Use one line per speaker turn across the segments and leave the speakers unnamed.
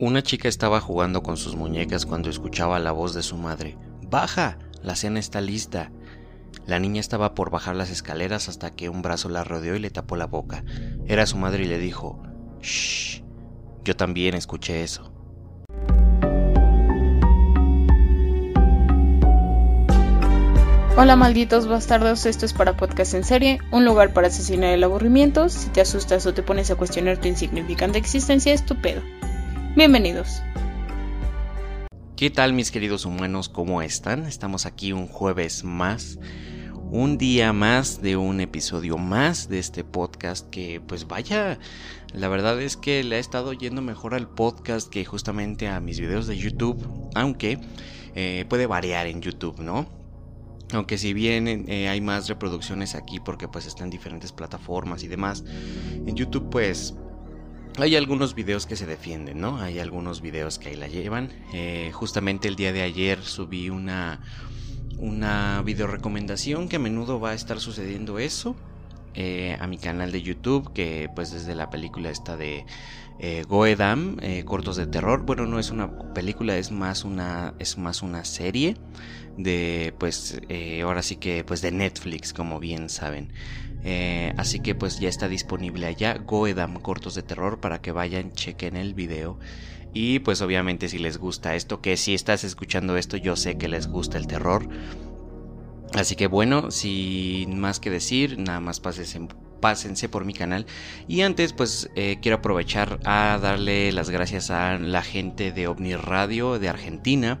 Una chica estaba jugando con sus muñecas cuando escuchaba la voz de su madre. Baja, la cena está lista. La niña estaba por bajar las escaleras hasta que un brazo la rodeó y le tapó la boca. Era su madre y le dijo, Shh, yo también escuché eso.
Hola malditos bastardos, esto es para Podcast en Serie, un lugar para asesinar el aburrimiento. Si te asustas o te pones a cuestionar tu insignificante existencia, es tu pedo. Bienvenidos.
¿Qué tal mis queridos humanos? ¿Cómo están? Estamos aquí un jueves más, un día más de un episodio más de este podcast que pues vaya, la verdad es que le ha estado yendo mejor al podcast que justamente a mis videos de YouTube, aunque eh, puede variar en YouTube, ¿no? Aunque si bien eh, hay más reproducciones aquí porque pues están en diferentes plataformas y demás, en YouTube pues hay algunos videos que se defienden, ¿no? Hay algunos videos que ahí la llevan. Eh, justamente el día de ayer subí una, una video recomendación que a menudo va a estar sucediendo eso. Eh, a mi canal de YouTube, que pues desde la película esta de eh, Goedam, cortos de terror. Bueno, no es una película, es más una, es más una serie de, pues, ahora sí que, pues de Netflix, como bien saben. Eh, así que pues ya está disponible allá Goedam Cortos de Terror para que vayan, chequen el video. Y pues obviamente si les gusta esto, que si estás escuchando esto yo sé que les gusta el terror. Así que bueno, sin más que decir, nada más pásense por mi canal. Y antes, pues eh, quiero aprovechar a darle las gracias a la gente de OVNI Radio de Argentina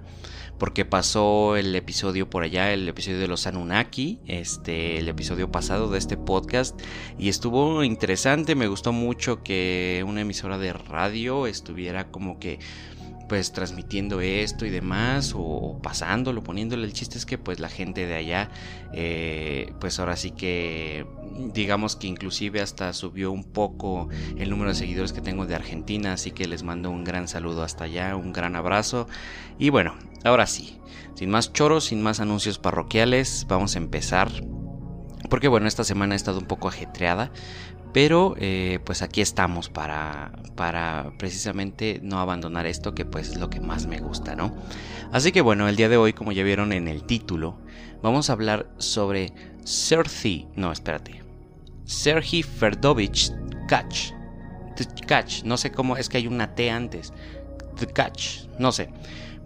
porque pasó el episodio por allá, el episodio de los Anunnaki, este, el episodio pasado de este podcast, y estuvo interesante, me gustó mucho que una emisora de radio estuviera como que pues transmitiendo esto y demás o, pasándolo, poniéndole el chiste es que pues la gente de allá eh, pues ahora sí que digamos que inclusive hasta subió un poco el número de seguidores que tengo de Argentina así que les mando un gran saludo hasta allá, un gran abrazo. Y bueno, ahora sí, sin más choros, sin más anuncios parroquiales, vamos a empezar porque bueno, esta semana ha estado un poco ajetreada, pero eh, pues aquí estamos para, para precisamente no abandonar esto que pues es lo que más me gusta, ¿no? Así que bueno, el día de hoy, como ya vieron en el título, vamos a hablar sobre Serhi, no, espérate, Serhi Ferdovich Tkach. Tkach, no sé cómo, es que hay una T antes. Tkach, no sé.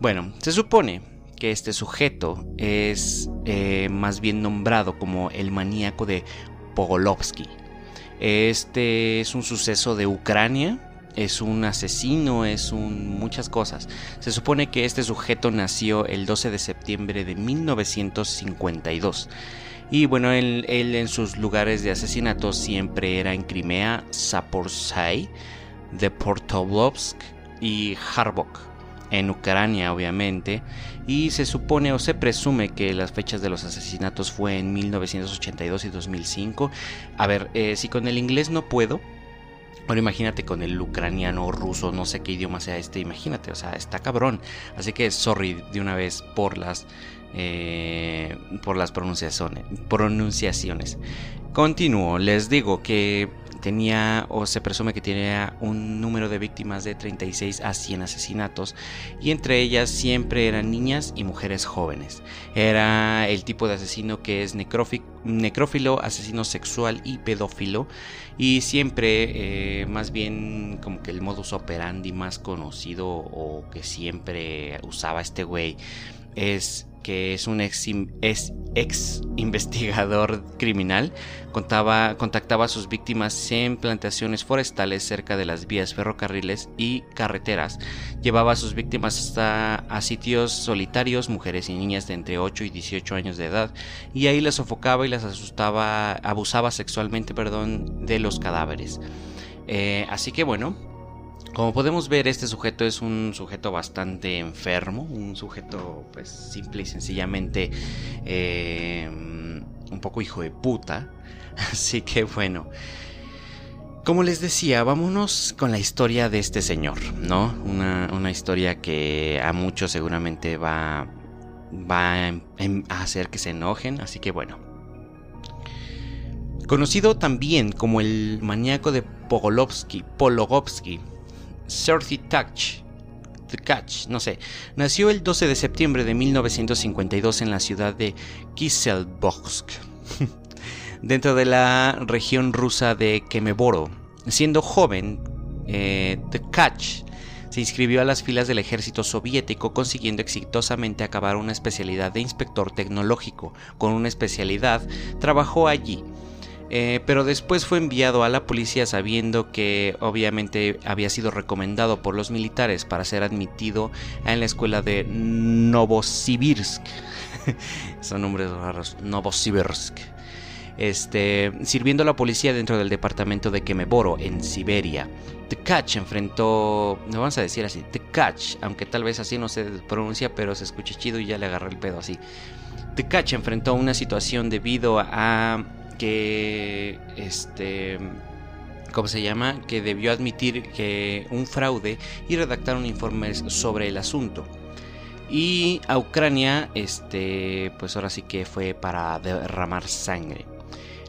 Bueno, se supone que este sujeto es eh, más bien nombrado como el maníaco de Pogolovsky este es un suceso de Ucrania, es un asesino, es un muchas cosas. Se supone que este sujeto nació el 12 de septiembre de 1952. Y bueno, él, en sus lugares de asesinato siempre era en Crimea, Zaporizhzhia, de Portolovsk y Harbok en Ucrania obviamente, y se supone o se presume que las fechas de los asesinatos fue en 1982 y 2005. A ver, eh, si con el inglés no puedo, Ahora imagínate con el ucraniano, ruso, no sé qué idioma sea este, imagínate, o sea, está cabrón. Así que sorry de una vez por las eh, por las pronunciaciones. pronunciaciones. Continúo, les digo que tenía o se presume que tenía un número de víctimas de 36 a 100 asesinatos y entre ellas siempre eran niñas y mujeres jóvenes. Era el tipo de asesino que es necrófilo, asesino sexual y pedófilo y siempre eh, más bien como que el modus operandi más conocido o que siempre usaba este güey es que es un ex, investigador criminal, contaba, contactaba a sus víctimas en plantaciones forestales cerca de las vías ferrocarriles y carreteras. Llevaba a sus víctimas hasta a sitios solitarios, mujeres y niñas de entre 8 y 18 años de edad, y ahí las sofocaba y las asustaba, abusaba sexualmente, perdón, de los cadáveres. Eh, así que bueno, como podemos ver, este sujeto es un sujeto bastante enfermo, un sujeto pues simple y sencillamente eh, un poco hijo de puta. Así que bueno, como les decía, vámonos con la historia de este señor, ¿no? Una, historia que a muchos seguramente va, va a hacer que se enojen, así que bueno. Conocido también como el maníaco de Pogolovsky, Pologovsky, Serthi Touch Tkach, no sé, nació el 12 de septiembre de 1952 en la ciudad de Kiselbogsk, dentro de la región rusa de Kemeboro. Siendo joven, eh, se inscribió a las filas del ejército soviético consiguiendo exitosamente acabar una especialidad de inspector tecnológico. Con una especialidad, trabajó allí. Eh, pero después fue enviado a la policía sabiendo que obviamente había sido recomendado por los militares para ser admitido en la escuela de Novosibirsk. Son nombres raros. Novosibirsk este, sirviendo a la policía dentro del departamento de Kemeboro, en Siberia. Tkach enfrentó, no vamos a decir así, Tkach, aunque tal vez así no se pronuncia, pero se escucha chido y ya le agarré el pedo así. Tkach enfrentó una situación debido a que, este, ¿cómo se llama? Que debió admitir que un fraude y redactar un informe sobre el asunto. Y a Ucrania, este, pues ahora sí que fue para derramar sangre.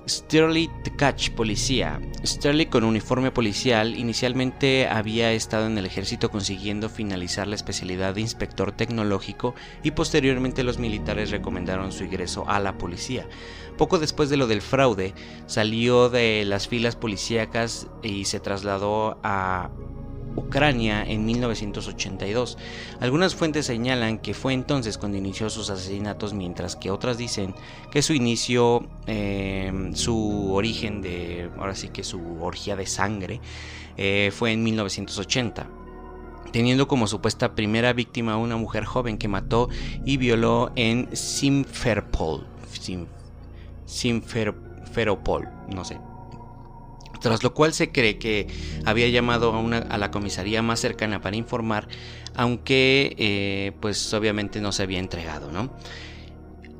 Sterling Tkach, policía. Sterling con uniforme policial inicialmente había estado en el ejército consiguiendo finalizar la especialidad de inspector tecnológico y posteriormente los militares recomendaron su ingreso a la policía. Poco después de lo del fraude, salió de las filas policíacas y se trasladó a Ucrania en 1982. Algunas fuentes señalan que fue entonces cuando inició sus asesinatos, mientras que otras dicen que su inicio, em, su origen de, ahora sí que su orgía de sangre, eh, fue en 1980 teniendo como supuesta primera víctima a una mujer joven que mató y violó en Simferopol, Simferopol, no sé, tras lo cual se cree que había llamado a, la comisaría más cercana para informar, aunque eh, pues obviamente no se había entregado, ¿no?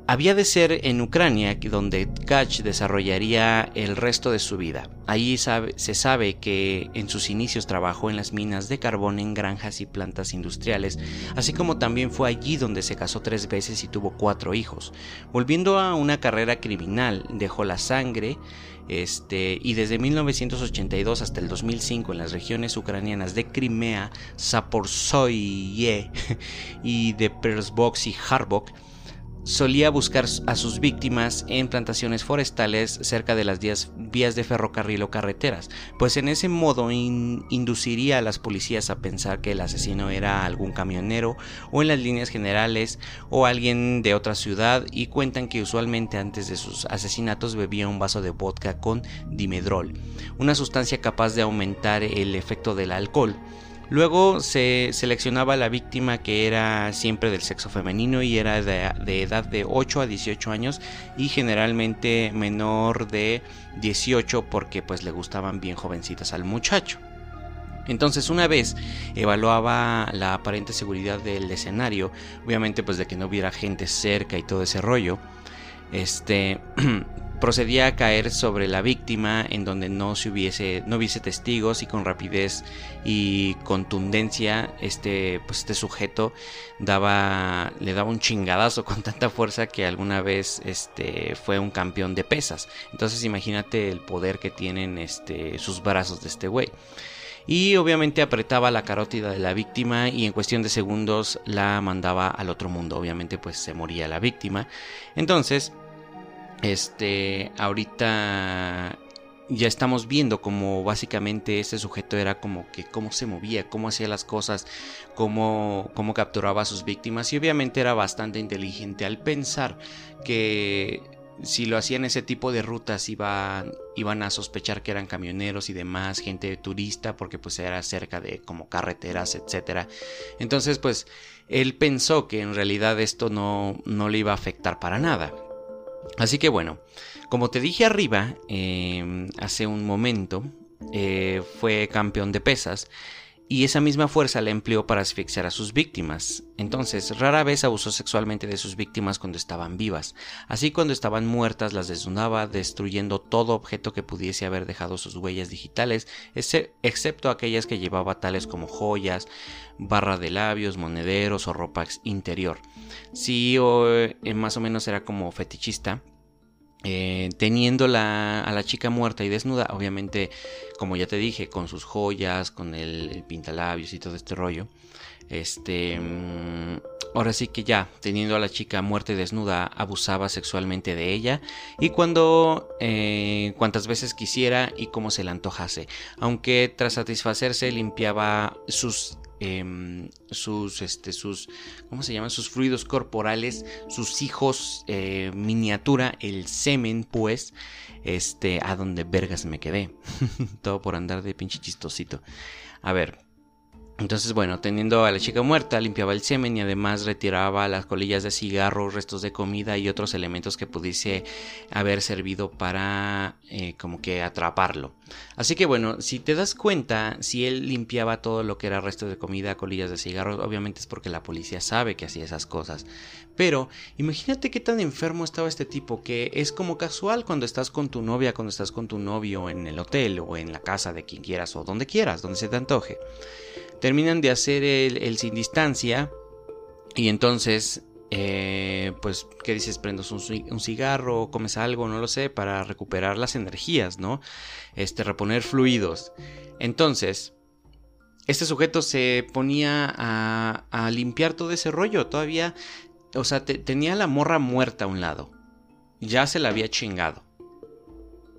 Había de ser en Ucrania donde Tkach desarrollaría el resto de su vida. Allí se sabe que en sus inicios trabajó en las minas de carbón en granjas y plantas industriales, así como también fue allí donde se casó tres veces y tuvo cuatro hijos. Volviendo a una carrera criminal, dejó la sangre, este, y desde 1982 hasta el 2005 en las regiones ucranianas de Crimea, Zaporzoye y de Persbox y Harbok, solía buscar a sus víctimas en plantaciones forestales cerca de las vías de ferrocarril o carreteras, pues en ese modo induciría a las policías a pensar que el asesino era algún camionero o en las líneas generales o alguien de otra ciudad y cuentan que usualmente antes de sus asesinatos bebía un vaso de vodka con dimedrol, una sustancia capaz de aumentar el efecto del alcohol. Luego se seleccionaba la víctima que era siempre del sexo femenino y era de, edad de 8 a 18 años y generalmente menor de 18 porque pues le gustaban bien jovencitas al muchacho. Entonces una vez evaluaba la aparente seguridad del escenario, obviamente pues de que no hubiera gente cerca y todo ese rollo, este procedía a caer sobre la víctima en donde no se hubiese no hubiese testigos y con rapidez y contundencia este pues este sujeto daba le daba un chingadazo con tanta fuerza que alguna vez este fue un campeón de pesas. Entonces imagínate el poder que tienen este sus brazos de este güey. Y obviamente apretaba la carótida de la víctima y en cuestión de segundos la mandaba al otro mundo. Obviamente pues se moría la víctima. Entonces este, ahorita ya estamos viendo como básicamente ese sujeto era como que cómo se movía, cómo hacía las cosas, cómo, cómo capturaba a sus víctimas y obviamente era bastante inteligente al pensar que si lo hacían ese tipo de rutas iban, iban a sospechar que eran camioneros y demás, gente turista, porque pues era cerca de como carreteras, etcétera. Entonces pues él pensó que en realidad esto no, no le iba a afectar para nada. Así que bueno, como te dije arriba, em, hace un momento, eh, fue campeón de pesas y esa misma fuerza la empleó para asfixiar a sus víctimas. Entonces, rara vez abusó sexualmente de sus víctimas cuando estaban vivas. Así cuando estaban muertas las desnudaba, destruyendo todo objeto que pudiese haber dejado sus huellas digitales, excepto aquellas que llevaba tales como joyas, barra de labios, monederos o ropa interior. Sí, o, eh, más o menos era como fetichista. Eh, teniendo la, a la chica muerta y desnuda, obviamente, como ya te dije, con sus joyas, con el, pintalabios y todo este rollo, Este, mm, ahora sí que ya, teniendo a la chica muerta y desnuda, abusaba sexualmente de ella y cuando, eh, cuantas veces quisiera y como se le antojase, aunque tras satisfacerse limpiaba sus em, sus, este, sus, ¿cómo se llaman? Sus fluidos corporales, sus hijos eh, miniatura, el semen, pues, este, a donde vergas me quedé. Todo por andar de pinche chistosito. A ver, entonces, bueno, teniendo a la chica muerta, limpiaba el semen y además retiraba las colillas de cigarro, restos de comida y otros elementos que pudiese haber servido para eh, como que atraparlo. Así que bueno, si te das cuenta, si él limpiaba todo lo que era restos de comida, colillas de cigarro, obviamente es porque la policía sabe que hacía esas cosas. Pero imagínate qué tan enfermo estaba este tipo, que es como casual cuando estás con tu novia, cuando estás con tu novio en el hotel o en la casa de quien quieras o donde quieras, donde se te antoje terminan de hacer el, sin distancia y entonces eh, pues, ¿qué dices? Prendes un, cigarro, comes algo, no lo sé, para recuperar las energías, ¿no? Este, reponer fluidos. Entonces, este sujeto se ponía a, limpiar todo ese rollo, todavía, o sea, tenía la morra muerta a un lado. Ya se la había chingado.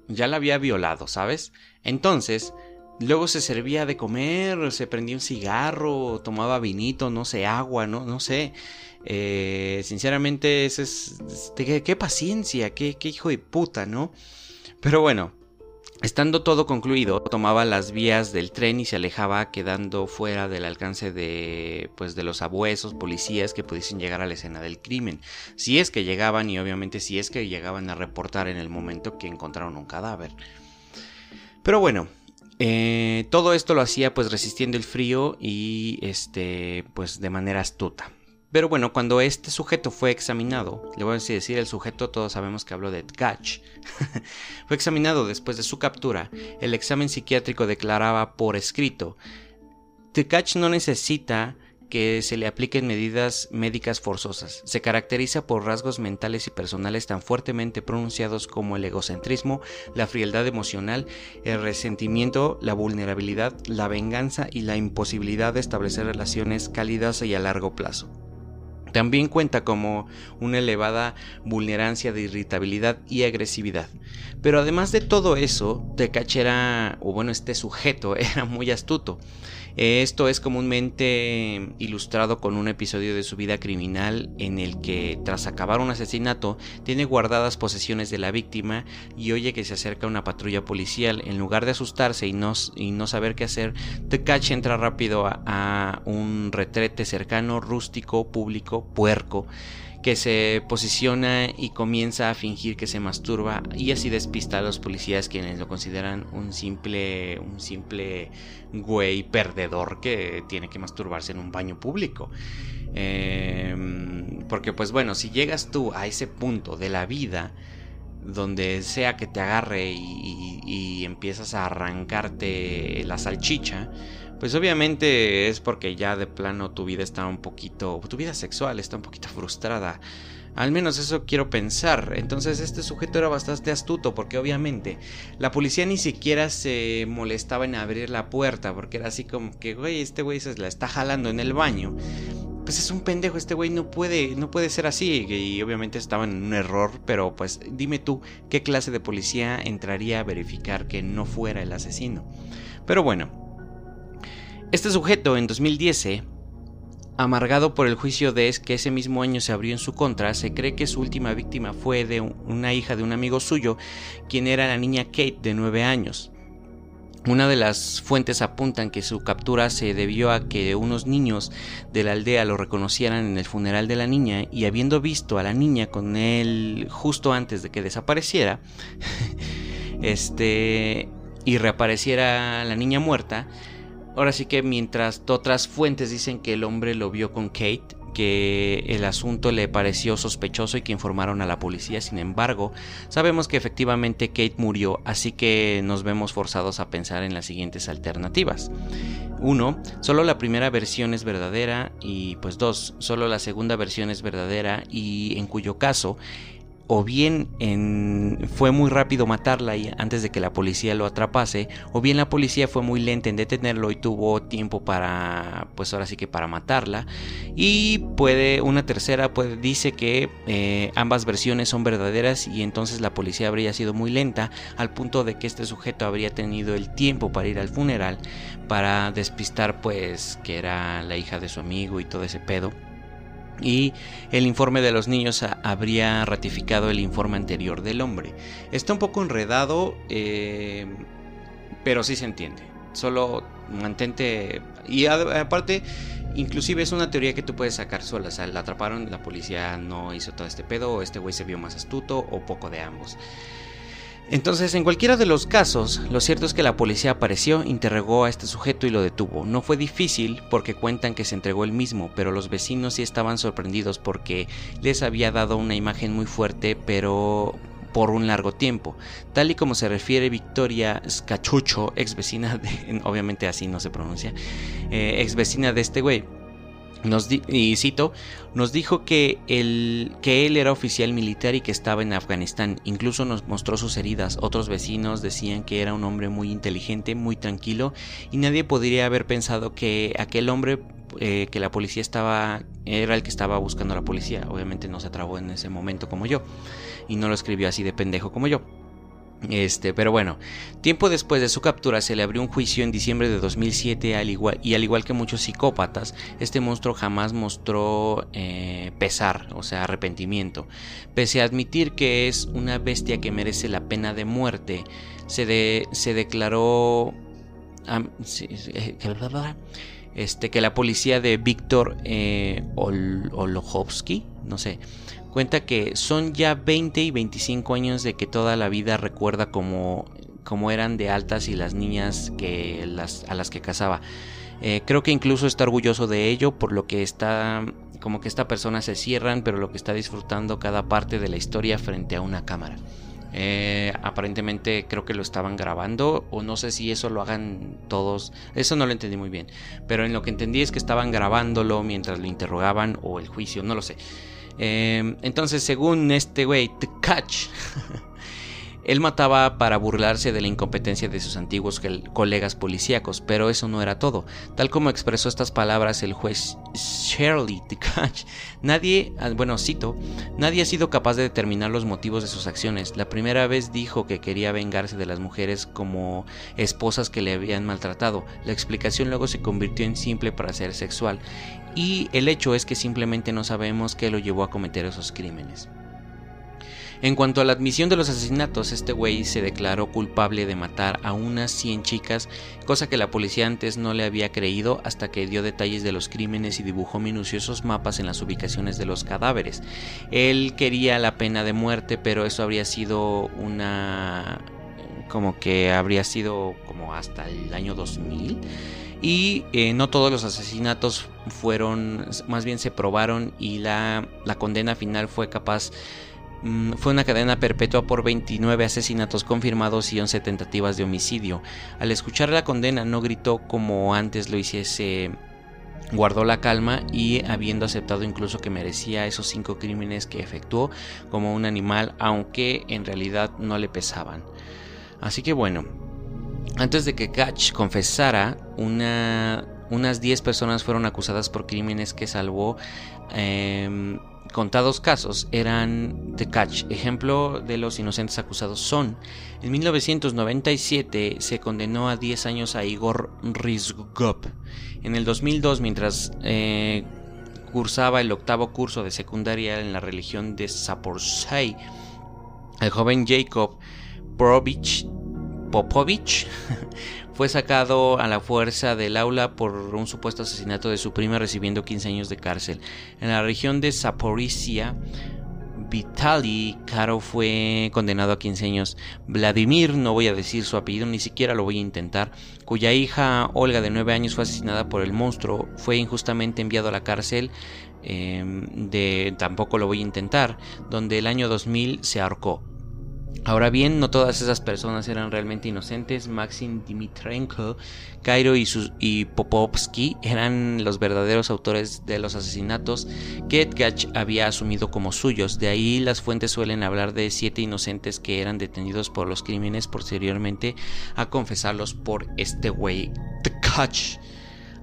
Ya la había violado, ¿sabes? Entonces, Luego se servía de comer, se prendía un cigarro, tomaba vinito, no sé, agua, no, no sé. Eh, sinceramente, ese es, qué, paciencia, qué, qué hijo de puta, ¿no? Pero bueno, Estando todo concluido, tomaba las vías del tren y se alejaba, quedando fuera del alcance de, pues, de los abuesos, policías que pudiesen llegar a la escena del crimen. Si es que llegaban y obviamente si es que llegaban a reportar en el momento que encontraron un cadáver. Pero bueno, eh, todo esto lo hacía pues resistiendo el frío y este pues de manera astuta. Pero bueno, cuando este sujeto fue examinado, le voy a decir el sujeto, todos sabemos que habló de Tkach, fue examinado después de su captura, el examen psiquiátrico declaraba por escrito, Tkach no necesita que se le apliquen medidas médicas forzosas. Se caracteriza por rasgos mentales y personales tan fuertemente pronunciados como el egocentrismo, la frialdad emocional, el resentimiento, la vulnerabilidad, la venganza y la imposibilidad de establecer relaciones cálidas y a largo plazo. También cuenta como una elevada vulnerancia de irritabilidad y agresividad. Pero además de todo eso, Tekach era, o bueno, este sujeto era muy astuto. Esto es comúnmente ilustrado con un episodio de su vida criminal en el que, tras acabar un asesinato, tiene guardadas posesiones de la víctima y oye que se acerca una patrulla policial. En lugar de asustarse y no, y no saber qué hacer, Tekach entra rápido a un retrete cercano, rústico, público, puerco que se posiciona y comienza a fingir que se masturba y así despista a los policías quienes lo consideran un simple un simple güey perdedor que tiene que masturbarse en un baño público. Em, porque pues bueno, si llegas tú a ese punto de la vida donde sea que te agarre y, y empiezas a arrancarte la salchicha, pues obviamente es porque ya de plano tu vida está un poquito, tu vida sexual está un poquito frustrada. Al menos eso quiero pensar. Entonces este sujeto era bastante astuto porque obviamente la policía ni siquiera se molestaba en abrir la puerta porque era así como que, güey, este güey se la está jalando en el baño. Pues es un pendejo, este güey no puede, no puede ser así. Y obviamente estaba en un error, pero pues dime tú, ¿qué clase de policía entraría a verificar que no fuera el asesino? Pero bueno, este sujeto en 2010, amargado por el juicio de que ese mismo año se abrió en su contra, se cree que su última víctima fue de una hija de un amigo suyo, quien era la niña Kate de 9 años. Una de las fuentes apuntan que su captura se debió a que unos niños de la aldea lo reconocieran en el funeral de la niña y habiendo visto a la niña con él justo antes de que desapareciera, este y reapareciera la niña muerta, Ahora sí que mientras otras fuentes dicen que el hombre lo vio con Kate, que el asunto le pareció sospechoso y que informaron a la policía. Sin embargo, sabemos que efectivamente Kate murió, así que nos vemos forzados a pensar en las siguientes alternativas. Uno, solo la primera versión es verdadera y pues dos, solo la segunda versión es verdadera y en cuyo caso o bien fue muy rápido matarla antes de que la policía lo atrapase, o bien la policía fue muy lenta en detenerlo y tuvo tiempo para, pues ahora sí que para matarla. Y puede, una tercera puede, dice que eh, ambas versiones son verdaderas y entonces la policía habría sido muy lenta al punto de que este sujeto habría tenido el tiempo para ir al funeral para despistar pues que era la hija de su amigo y todo ese pedo y el informe de los niños habría ratificado el informe anterior del hombre. Está un poco enredado, eh, pero sí se entiende. Solo mantente... Y aparte, inclusive es una teoría que tú puedes sacar sola. O sea, la atraparon, la policía no hizo todo este pedo, o este güey se vio más astuto, o poco de ambos. Entonces, en cualquiera de los casos, lo cierto es que la policía apareció, interrogó a este sujeto y lo detuvo. No fue difícil porque cuentan que se entregó él mismo, pero los vecinos sí estaban sorprendidos porque les había dado una imagen muy fuerte, pero por un largo tiempo. Tal y como se refiere Victoria Scachucho, ex vecina de, obviamente así no se pronuncia, eh, ex vecina de este güey nos y cito, nos dijo que, que él era oficial militar y que estaba en Afganistán. Incluso nos mostró sus heridas. Otros vecinos decían que era un hombre muy inteligente, muy tranquilo y nadie podría haber pensado que aquel hombre eh, que la policía estaba era el que estaba buscando a la policía. Obviamente no se atrabó en ese momento como yo y no lo escribió así de pendejo como yo. Este, pero bueno, tiempo después de su captura se le abrió un juicio en diciembre de 2007 al igual, y al igual que muchos psicópatas, este monstruo jamás mostró eh, pesar, o sea, arrepentimiento. Pese a admitir que es una bestia que merece la pena de muerte, se, se declaró eh, este, que la policía de Víctor eh, no sé, cuenta que son ya 20 y 25 años de que toda la vida recuerda como, como eran de altas y las niñas que las, a las que casaba. Eh, creo que incluso está orgulloso de ello, por lo que está como que esta persona se cierran, pero lo que está disfrutando cada parte de la historia frente a una cámara. Eh, aparentemente creo que lo estaban grabando o no sé si eso lo hagan todos, eso no lo entendí muy bien, pero en lo que entendí es que estaban grabándolo mientras lo interrogaban o el juicio, no lo sé. Em, entonces, según este güey, The Catch, él mataba para burlarse de la incompetencia de sus antiguos colegas policíacos, pero eso no era todo. Tal como expresó estas palabras el juez Shirley The Catch, nadie, ah, bueno, cito, nadie ha sido capaz de determinar los motivos de sus acciones. La primera vez dijo que quería vengarse de las mujeres como esposas que le habían maltratado. La explicación luego se convirtió en simple para ser sexual y el hecho es que simplemente no sabemos qué lo llevó a cometer esos crímenes. En cuanto a la admisión de los asesinatos, este güey se declaró culpable de matar a unas 100 chicas, cosa que la policía antes no le había creído hasta que dio detalles de los crímenes y dibujó minuciosos mapas en las ubicaciones de los cadáveres. Él quería la pena de muerte, pero eso habría sido una... como que habría sido como hasta el año 2000 y eh, no todos los asesinatos fueron, más bien se probaron y la, condena final fue capaz fue una cadena perpetua por 29 asesinatos confirmados y 11 tentativas de homicidio. Al escuchar la condena no gritó como antes lo hiciese, guardó la calma y habiendo aceptado incluso que merecía esos cinco crímenes que efectuó como un animal, aunque en realidad no le pesaban. Así que bueno, antes de que Catch confesara, unas 10 personas fueron acusadas por crímenes que salvó. Em, contados casos eran de Catch. Ejemplo de los inocentes acusados son: en 1997 se condenó a 10 años a Igor Rizgov. En el 2002, mientras eh, cursaba el octavo curso de secundaria en la religión de Zaporzhei, el joven Jacob Provich Popovich fue sacado a la fuerza del aula por un supuesto asesinato de su prima recibiendo 15 años de cárcel. En la región de Zaporizhia, Vitaly Karo fue condenado a 15 años. Vladimir, no voy a decir su apellido, ni siquiera lo voy a intentar, cuya hija Olga de 9 años fue asesinada por el monstruo, fue injustamente enviado a la cárcel em, de tampoco lo voy a intentar, donde el año 2000 se ahorcó. Ahora bien, no todas esas personas eran realmente inocentes. Maxim Dimitrenko, Cairo y, y, Popovsky eran los verdaderos autores de los asesinatos que Edgach había asumido como suyos. De ahí las fuentes suelen hablar de siete inocentes que eran detenidos por los crímenes posteriormente a confesarlos por este güey, Edgach.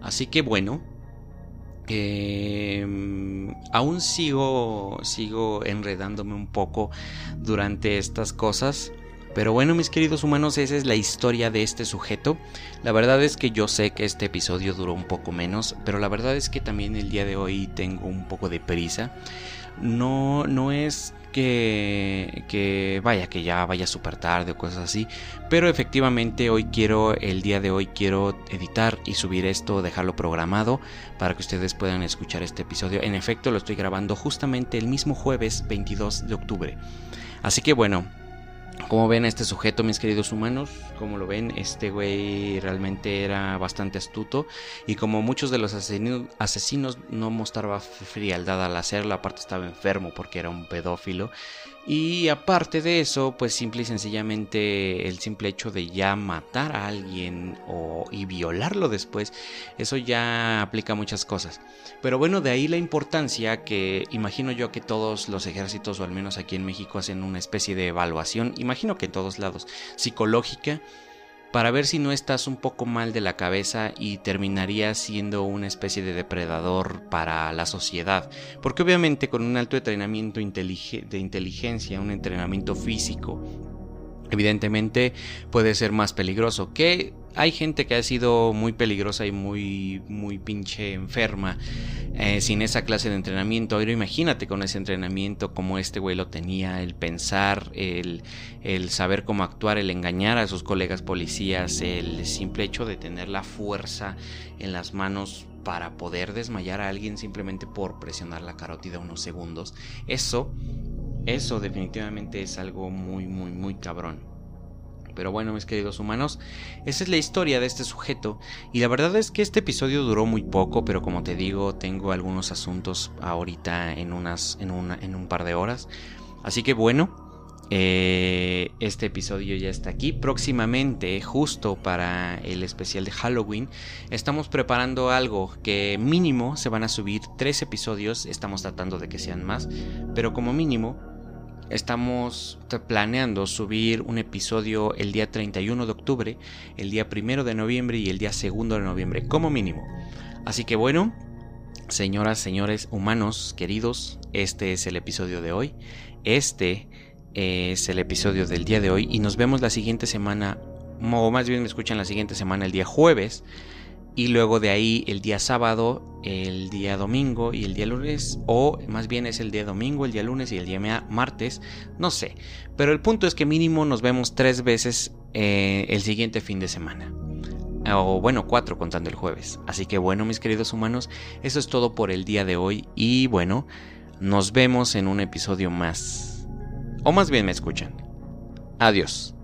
Así que bueno, eh, aún sigo, sigo enredándome un poco durante estas cosas. Pero bueno, mis queridos humanos, esa es la historia de este sujeto. La verdad es que yo sé que este episodio duró un poco menos, pero la verdad es que también el día de hoy tengo un poco de prisa. No, no es que, que vaya, que ya vaya súper tarde o cosas así. Pero efectivamente hoy quiero, el día de hoy quiero editar y subir esto, dejarlo programado para que ustedes puedan escuchar este episodio. En efecto, lo estoy grabando justamente el mismo jueves 22 de octubre. Así que bueno, como ven este sujeto, mis queridos humanos, como lo ven, este güey realmente era bastante astuto y como muchos de los asesinos, no mostraba frialdad al hacerlo, aparte estaba enfermo porque era un pedófilo y aparte de eso, pues simple y sencillamente el simple hecho de ya matar a alguien o, y violarlo después, eso ya aplica muchas cosas. Pero bueno, de ahí la importancia que imagino yo que todos los ejércitos, o al menos aquí en México, hacen una especie de evaluación, imagino que en todos lados, psicológica para ver si no estás un poco mal de la cabeza y terminarías siendo una especie de depredador para la sociedad. Porque obviamente con un alto entrenamiento de inteligencia, un entrenamiento físico, evidentemente puede ser más peligroso. Que hay gente que ha sido muy peligrosa y muy, muy pinche enferma eh, sin esa clase de entrenamiento. Pero imagínate con ese entrenamiento como este güey lo tenía, el pensar, el, el saber cómo actuar, el engañar a sus colegas policías, el simple hecho de tener la fuerza en las manos para poder desmayar a alguien simplemente por presionar la carótida unos segundos. Eso, eso definitivamente es algo muy, muy, muy cabrón. Pero bueno, mis queridos humanos, esa es la historia de este sujeto. Y la verdad es que este episodio duró muy poco, pero como te digo, tengo algunos asuntos ahorita en, unas, en, una, en un par de horas. Así que bueno, eh, este episodio ya está aquí. Próximamente, justo para el especial de Halloween, estamos preparando algo que mínimo se van a subir tres episodios. Estamos tratando de que sean más, pero como mínimo Estamos planeando subir un episodio el día 31 de octubre, el día 1 de noviembre y el día 2 de noviembre, como mínimo. Así que bueno, señoras, señores, humanos queridos, este es el episodio de hoy. Este es el episodio del día de hoy y nos vemos la siguiente semana, o más bien me escuchan la siguiente semana, el día jueves y luego de ahí el día sábado, el día domingo y el día lunes, o más bien es el día domingo, el día lunes y el día martes, no sé. Pero el punto es que mínimo nos vemos tres veces eh, el siguiente fin de semana. O bueno, cuatro contando el jueves. Así que bueno, mis queridos humanos, eso es todo por el día de hoy. Y bueno, nos vemos en un episodio más. O más bien me escuchan. Adiós.